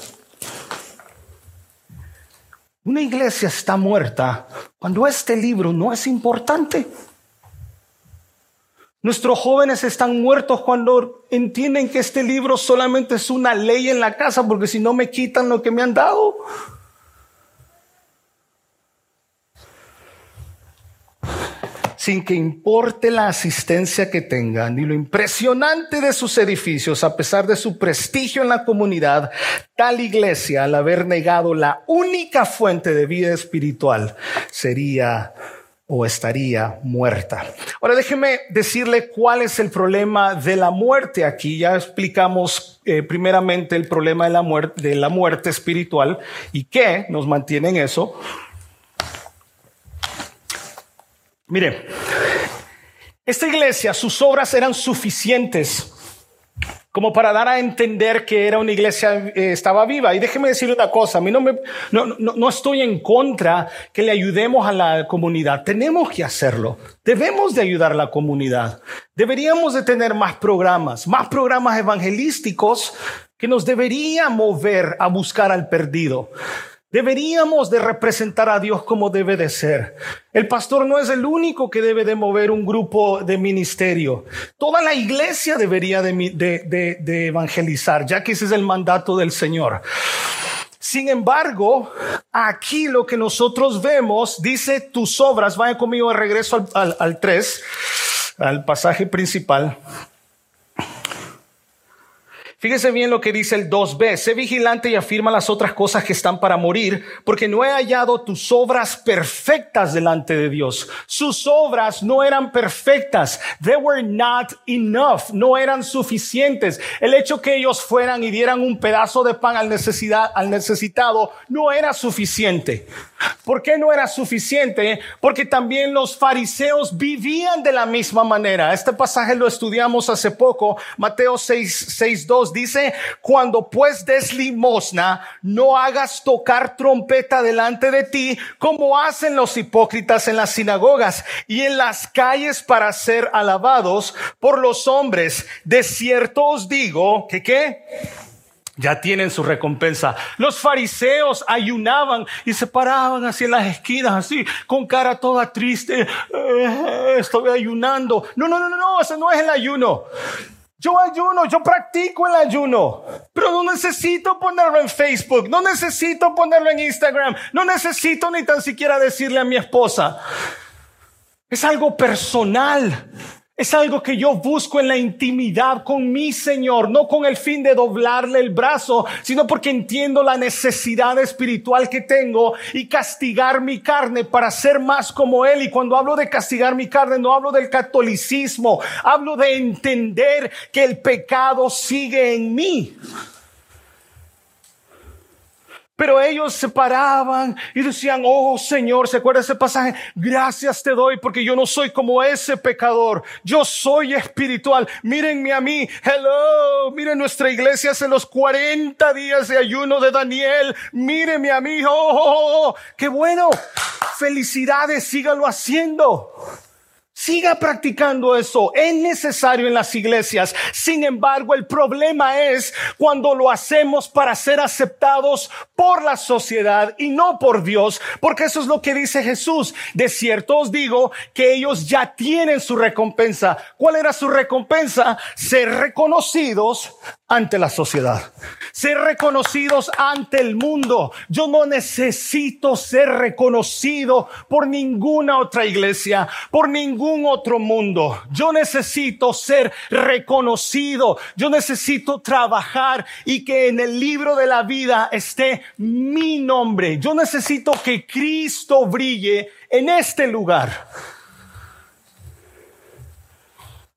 Una iglesia está muerta cuando este libro no es importante. Nuestros jóvenes están muertos cuando entienden que este libro solamente es una ley en la casa porque si no me quitan lo que me han dado. Sin que importe la asistencia que tengan ni lo impresionante de sus edificios, a pesar de su prestigio en la comunidad, tal iglesia, al haber negado la única fuente de vida espiritual, sería o estaría muerta. Ahora déjeme decirle cuál es el problema de la muerte aquí. Ya explicamos eh, primeramente el problema de la, muerte, de la muerte espiritual y qué nos mantiene en eso. Mire, esta iglesia, sus obras eran suficientes como para dar a entender que era una iglesia, eh, estaba viva. Y déjeme decirle una cosa, a mí no, me, no, no, no estoy en contra que le ayudemos a la comunidad. Tenemos que hacerlo. Debemos de ayudar a la comunidad. Deberíamos de tener más programas, más programas evangelísticos que nos deberían mover a buscar al perdido. Deberíamos de representar a Dios como debe de ser. El pastor no es el único que debe de mover un grupo de ministerio. Toda la iglesia debería de, evangelizar, ya que ese es el mandato del Señor. Sin embargo, aquí lo que nosotros vemos, dice tus obras, vaya conmigo de regreso al, al, 3, al pasaje principal. Fíjese bien lo que dice el 2b. Sé vigilante y afirma las otras cosas que están para morir, porque no he hallado tus obras perfectas delante de Dios. Sus obras no eran perfectas. They were not enough. No eran suficientes. El hecho que ellos fueran y dieran un pedazo de pan al, necesidad, al necesitado no era suficiente. ¿Por qué no era suficiente? Porque también los fariseos vivían de la misma manera. Este pasaje lo estudiamos hace poco. Mateo 6, 6 2 dice, cuando pues des limosna, no hagas tocar trompeta delante de ti, como hacen los hipócritas en las sinagogas y en las calles para ser alabados por los hombres. De cierto os digo que qué? Ya tienen su recompensa. Los fariseos ayunaban y se paraban así en las esquinas, así, con cara toda triste. Eh, estoy ayunando. No, no, no, no, ese no es el ayuno. Yo ayuno, yo practico el ayuno, pero no necesito ponerlo en Facebook, no necesito ponerlo en Instagram, no necesito ni tan siquiera decirle a mi esposa. Es algo personal. Es algo que yo busco en la intimidad con mi Señor, no con el fin de doblarle el brazo, sino porque entiendo la necesidad espiritual que tengo y castigar mi carne para ser más como Él. Y cuando hablo de castigar mi carne, no hablo del catolicismo, hablo de entender que el pecado sigue en mí. Pero ellos se paraban y decían, oh Señor, ¿se acuerda ese pasaje? Gracias te doy porque yo no soy como ese pecador. Yo soy espiritual. Mírenme a mí. Hello. Miren nuestra iglesia hace los 40 días de ayuno de Daniel. Mírenme a mí. Oh, oh, oh, oh. qué bueno. Felicidades. Sígalo haciendo. Siga practicando eso. Es necesario en las iglesias. Sin embargo, el problema es cuando lo hacemos para ser aceptados por la sociedad y no por Dios, porque eso es lo que dice Jesús. De cierto os digo que ellos ya tienen su recompensa. ¿Cuál era su recompensa? Ser reconocidos ante la sociedad, ser reconocidos ante el mundo. Yo no necesito ser reconocido por ninguna otra iglesia, por ningún otro mundo. Yo necesito ser reconocido. Yo necesito trabajar y que en el libro de la vida esté mi nombre. Yo necesito que Cristo brille en este lugar.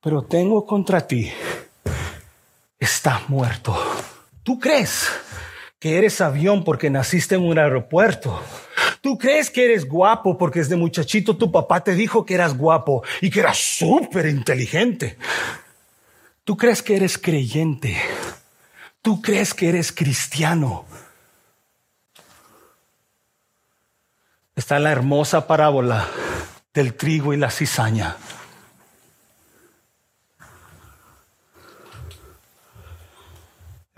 Pero tengo contra ti estás muerto. Tú crees que eres avión porque naciste en un aeropuerto. Tú crees que eres guapo porque desde muchachito tu papá te dijo que eras guapo y que eras súper inteligente. Tú crees que eres creyente. Tú crees que eres cristiano. Está la hermosa parábola del trigo y la cizaña.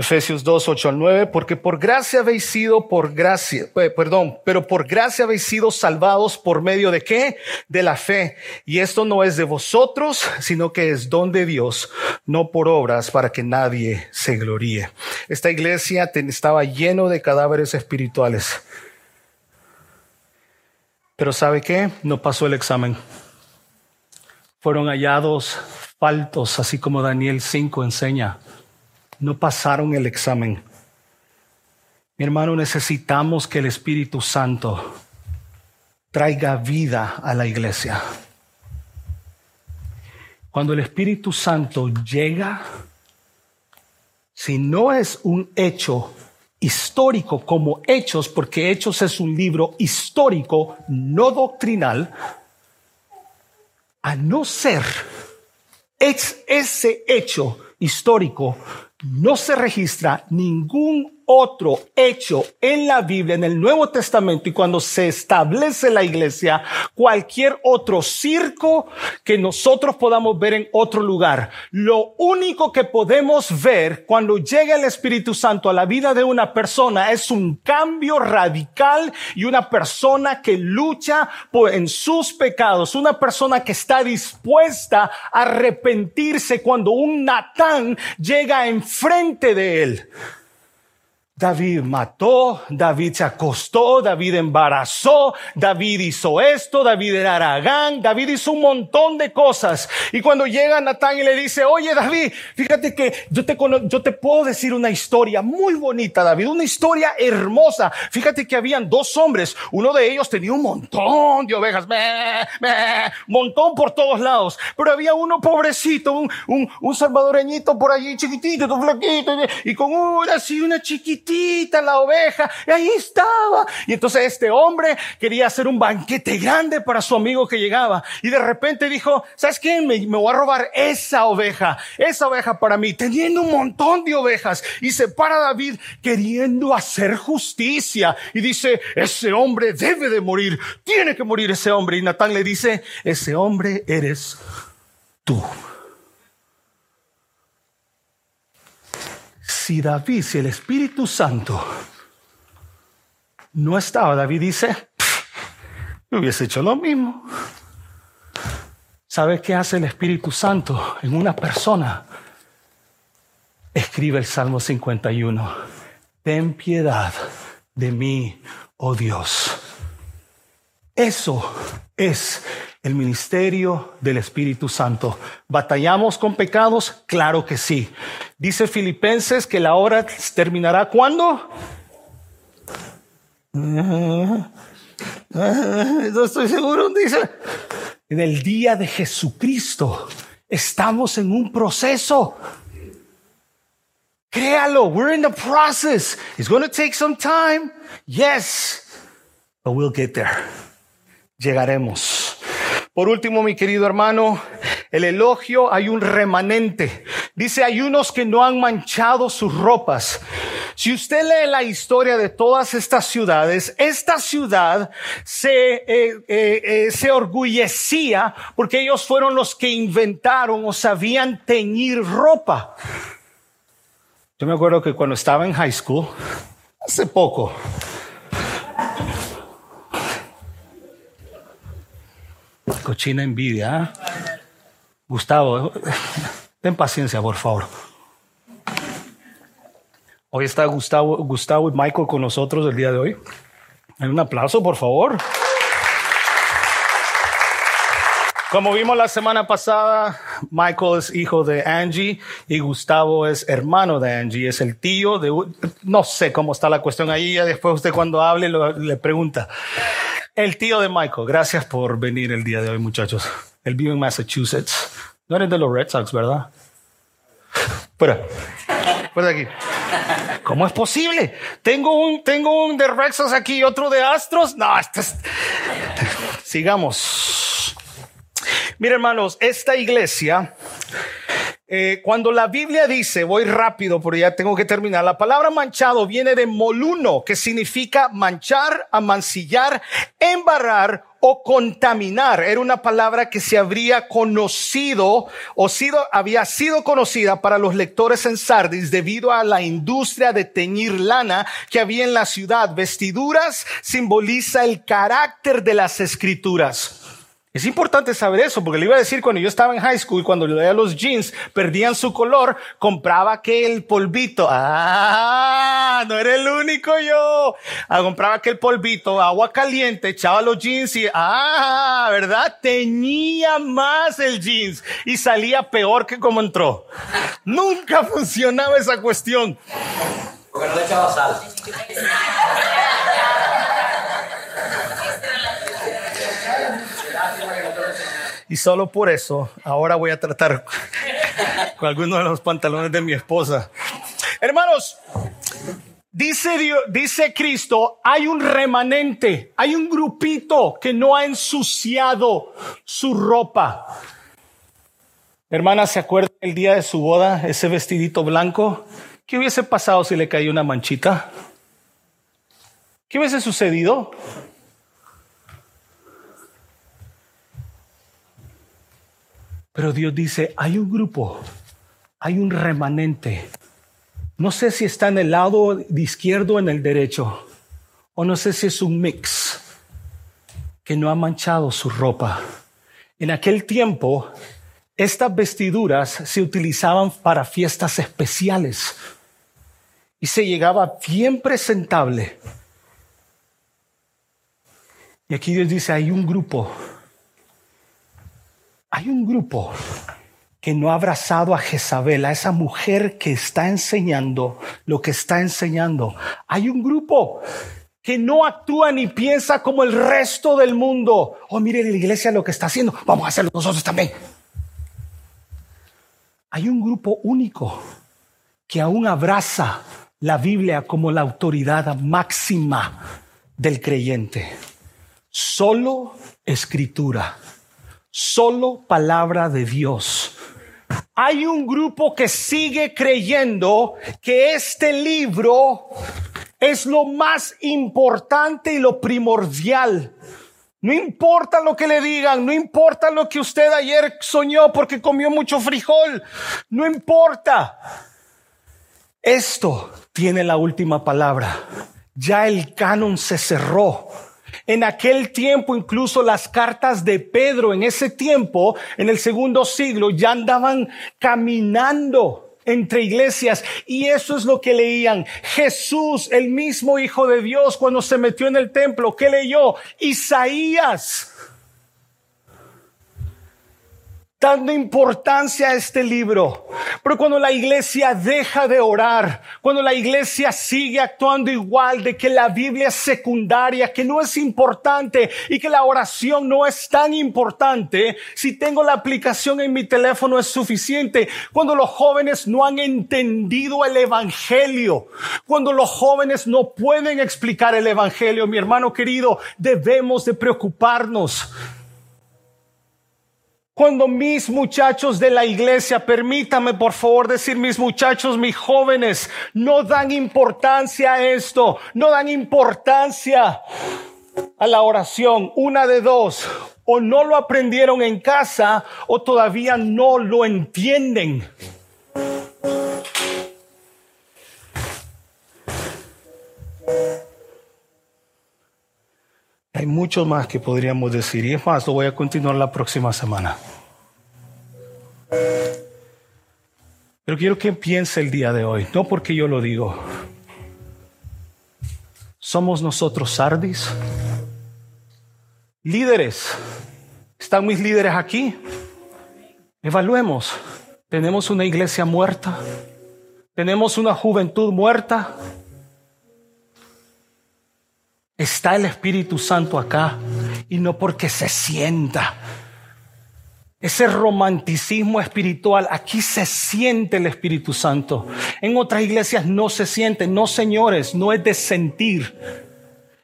Efesios 2, 8 al 9, porque por gracia habéis sido, por gracia, eh, perdón, pero por gracia habéis sido salvados por medio de qué? De la fe. Y esto no es de vosotros, sino que es don de Dios, no por obras para que nadie se gloríe. Esta iglesia estaba lleno de cadáveres espirituales. Pero ¿sabe qué? No pasó el examen. Fueron hallados faltos, así como Daniel 5 enseña no pasaron el examen. Mi hermano, necesitamos que el Espíritu Santo traiga vida a la iglesia. Cuando el Espíritu Santo llega, si no es un hecho histórico como Hechos, porque Hechos es un libro histórico, no doctrinal, a no ser ese hecho histórico no se registra ningún otro hecho en la Biblia, en el Nuevo Testamento y cuando se establece la iglesia, cualquier otro circo que nosotros podamos ver en otro lugar. Lo único que podemos ver cuando llega el Espíritu Santo a la vida de una persona es un cambio radical y una persona que lucha en sus pecados, una persona que está dispuesta a arrepentirse cuando un Natán llega enfrente de él. David mató, David se acostó, David embarazó, David hizo esto, David era Aragán, David hizo un montón de cosas. Y cuando llega Natán y le dice, oye David, fíjate que yo te, yo te puedo decir una historia muy bonita, David, una historia hermosa. Fíjate que habían dos hombres, uno de ellos tenía un montón de ovejas, montón por todos lados, pero había uno pobrecito, un, un, un salvadoreñito por allí chiquitito, flaquito, y con una así, una la oveja, y ahí estaba. Y entonces este hombre quería hacer un banquete grande para su amigo que llegaba. Y de repente dijo, ¿sabes qué? Me, me voy a robar esa oveja, esa oveja para mí, teniendo un montón de ovejas. Y se para David queriendo hacer justicia. Y dice, ese hombre debe de morir, tiene que morir ese hombre. Y Natán le dice, ese hombre eres tú. Si David, si el Espíritu Santo no estaba, David dice, yo hubiese hecho lo mismo. ¿Sabe qué hace el Espíritu Santo en una persona? Escribe el Salmo 51. Ten piedad de mí, oh Dios. Eso es el ministerio del Espíritu Santo. ¿Batallamos con pecados? Claro que sí. Dice Filipenses que la hora terminará cuándo? No estoy seguro, dice. En el día de Jesucristo. Estamos en un proceso. Créalo, we're in the process. It's going to take some time. Yes, but we'll get there. Llegaremos. Por último, mi querido hermano, el elogio hay un remanente. Dice, hay unos que no han manchado sus ropas. Si usted lee la historia de todas estas ciudades, esta ciudad se, eh, eh, eh, se orgullecía porque ellos fueron los que inventaron o sabían teñir ropa. Yo me acuerdo que cuando estaba en high school, hace poco, Cochina envidia. ¿eh? Gustavo, ten paciencia, por favor. Hoy está Gustavo, Gustavo y Michael con nosotros el día de hoy. Un aplauso, por favor. Como vimos la semana pasada, Michael es hijo de Angie y Gustavo es hermano de Angie, es el tío de... No sé cómo está la cuestión ahí, ya después usted cuando hable le pregunta. El tío de Michael, gracias por venir el día de hoy, muchachos. Él vive en Massachusetts. No eres de los Red Sox, ¿verdad? Fuera. Fuera de aquí. ¿Cómo es posible? Tengo un, tengo un de Red Sox aquí y otro de Astros. No, esto es... Sigamos. Mira, hermanos, esta iglesia eh, cuando la Biblia dice, voy rápido porque ya tengo que terminar, la palabra manchado viene de moluno, que significa manchar, amancillar, embarrar o contaminar. Era una palabra que se habría conocido o sido, había sido conocida para los lectores en Sardis debido a la industria de teñir lana que había en la ciudad. Vestiduras simboliza el carácter de las escrituras. Es importante saber eso, porque le iba a decir cuando yo estaba en high school, cuando le veía los jeans, perdían su color, compraba aquel polvito. Ah, no era el único yo. Ah, compraba aquel polvito, agua caliente, echaba los jeans y, ah, ¿verdad? Tenía más el jeans y salía peor que como entró. Nunca funcionaba esa cuestión. Porque no le echaba sal. Y solo por eso, ahora voy a tratar con algunos de los pantalones de mi esposa. Hermanos, dice Dios, dice Cristo, hay un remanente, hay un grupito que no ha ensuciado su ropa. Hermana, ¿se acuerda el día de su boda, ese vestidito blanco? ¿Qué hubiese pasado si le caía una manchita? ¿Qué hubiese sucedido? Pero Dios dice, hay un grupo, hay un remanente. No sé si está en el lado izquierdo o en el derecho, o no sé si es un mix, que no ha manchado su ropa. En aquel tiempo, estas vestiduras se utilizaban para fiestas especiales y se llegaba bien presentable. Y aquí Dios dice, hay un grupo hay un grupo que no ha abrazado a Jezabel, a esa mujer que está enseñando lo que está enseñando. Hay un grupo que no actúa ni piensa como el resto del mundo. Oh, mire la iglesia lo que está haciendo, vamos a hacerlo nosotros también. Hay un grupo único que aún abraza la Biblia como la autoridad máxima del creyente. Solo escritura solo palabra de Dios. Hay un grupo que sigue creyendo que este libro es lo más importante y lo primordial. No importa lo que le digan, no importa lo que usted ayer soñó porque comió mucho frijol, no importa. Esto tiene la última palabra. Ya el canon se cerró. En aquel tiempo, incluso las cartas de Pedro, en ese tiempo, en el segundo siglo, ya andaban caminando entre iglesias y eso es lo que leían. Jesús, el mismo Hijo de Dios, cuando se metió en el templo, ¿qué leyó? Isaías dando importancia a este libro. Pero cuando la iglesia deja de orar, cuando la iglesia sigue actuando igual de que la Biblia es secundaria, que no es importante y que la oración no es tan importante, si tengo la aplicación en mi teléfono es suficiente. Cuando los jóvenes no han entendido el Evangelio, cuando los jóvenes no pueden explicar el Evangelio, mi hermano querido, debemos de preocuparnos cuando mis muchachos de la iglesia, permítame por favor decir mis muchachos, mis jóvenes, no dan importancia a esto, no dan importancia a la oración, una de dos, o no lo aprendieron en casa o todavía no lo entienden. Hay mucho más que podríamos decir y es más, lo voy a continuar la próxima semana. Pero quiero que piense el día de hoy, no porque yo lo digo. Somos nosotros Sardis, líderes. ¿Están mis líderes aquí? Evaluemos. ¿Tenemos una iglesia muerta? ¿Tenemos una juventud muerta? Está el Espíritu Santo acá y no porque se sienta. Ese romanticismo espiritual, aquí se siente el Espíritu Santo. En otras iglesias no se siente. No, señores, no es de sentir.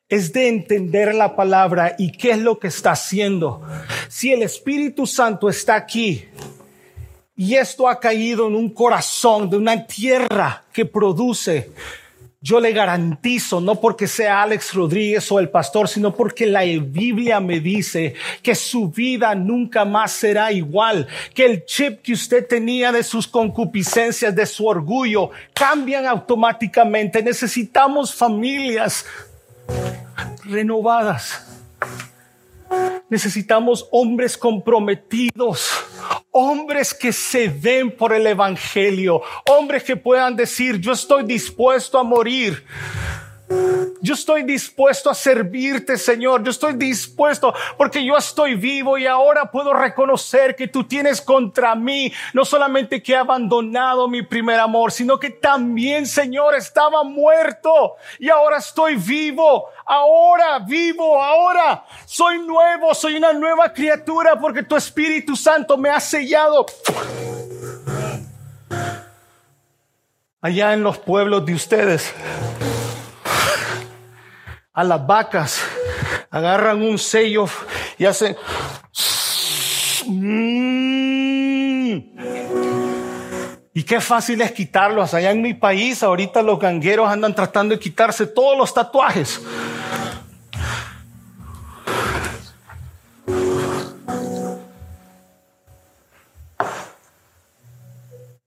Es de entender la palabra y qué es lo que está haciendo. Si el Espíritu Santo está aquí y esto ha caído en un corazón de una tierra que produce yo le garantizo, no porque sea Alex Rodríguez o el pastor, sino porque la Biblia me dice que su vida nunca más será igual, que el chip que usted tenía de sus concupiscencias, de su orgullo, cambian automáticamente. Necesitamos familias renovadas. Necesitamos hombres comprometidos, hombres que se den por el Evangelio, hombres que puedan decir, yo estoy dispuesto a morir yo estoy dispuesto a servirte, Señor. Yo estoy dispuesto porque yo estoy vivo y ahora puedo reconocer que tú tienes contra mí no solamente que he abandonado mi primer amor, sino que también, Señor, estaba muerto y ahora estoy vivo. Ahora vivo, ahora soy nuevo, soy una nueva criatura porque tu Espíritu Santo me ha sellado. Allá en los pueblos de ustedes a las vacas, agarran un sello y hacen... Y qué fácil es quitarlos. Allá en mi país, ahorita los gangueros andan tratando de quitarse todos los tatuajes.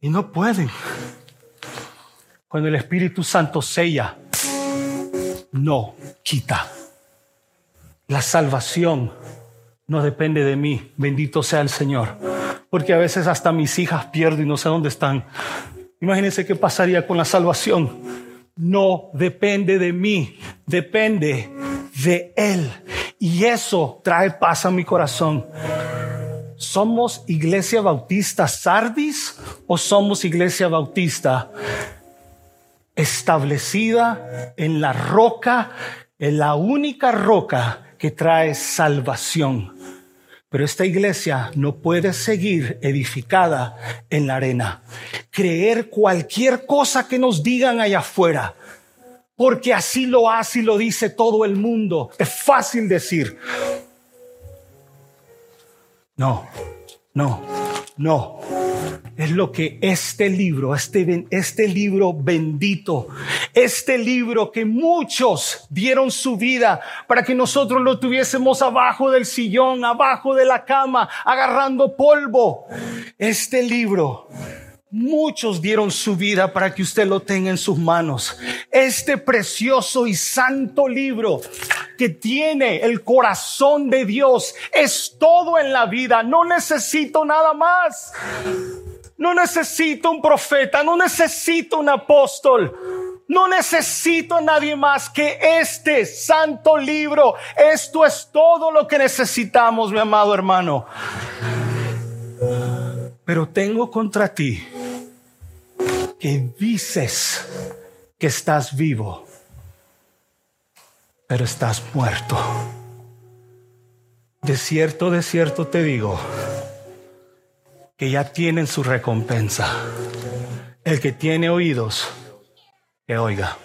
Y no pueden. Cuando el Espíritu Santo sella, no quita. La salvación no depende de mí. Bendito sea el Señor. Porque a veces hasta mis hijas pierdo y no sé dónde están. Imagínense qué pasaría con la salvación. No depende de mí, depende de Él. Y eso trae paz a mi corazón. ¿Somos iglesia bautista Sardis o somos iglesia bautista establecida en la roca, en la única roca que trae salvación? Pero esta iglesia no puede seguir edificada en la arena. Creer cualquier cosa que nos digan allá afuera, porque así lo hace y lo dice todo el mundo. Es fácil decir, no, no, no. Es lo que este libro, este, este libro bendito, este libro que muchos dieron su vida para que nosotros lo tuviésemos abajo del sillón, abajo de la cama, agarrando polvo. Este libro Muchos dieron su vida para que usted lo tenga en sus manos. Este precioso y santo libro que tiene el corazón de Dios es todo en la vida. No necesito nada más. No necesito un profeta, no necesito un apóstol. No necesito a nadie más que este santo libro. Esto es todo lo que necesitamos, mi amado hermano. Pero tengo contra ti que dices que estás vivo, pero estás muerto. De cierto, de cierto te digo que ya tienen su recompensa. El que tiene oídos, que oiga.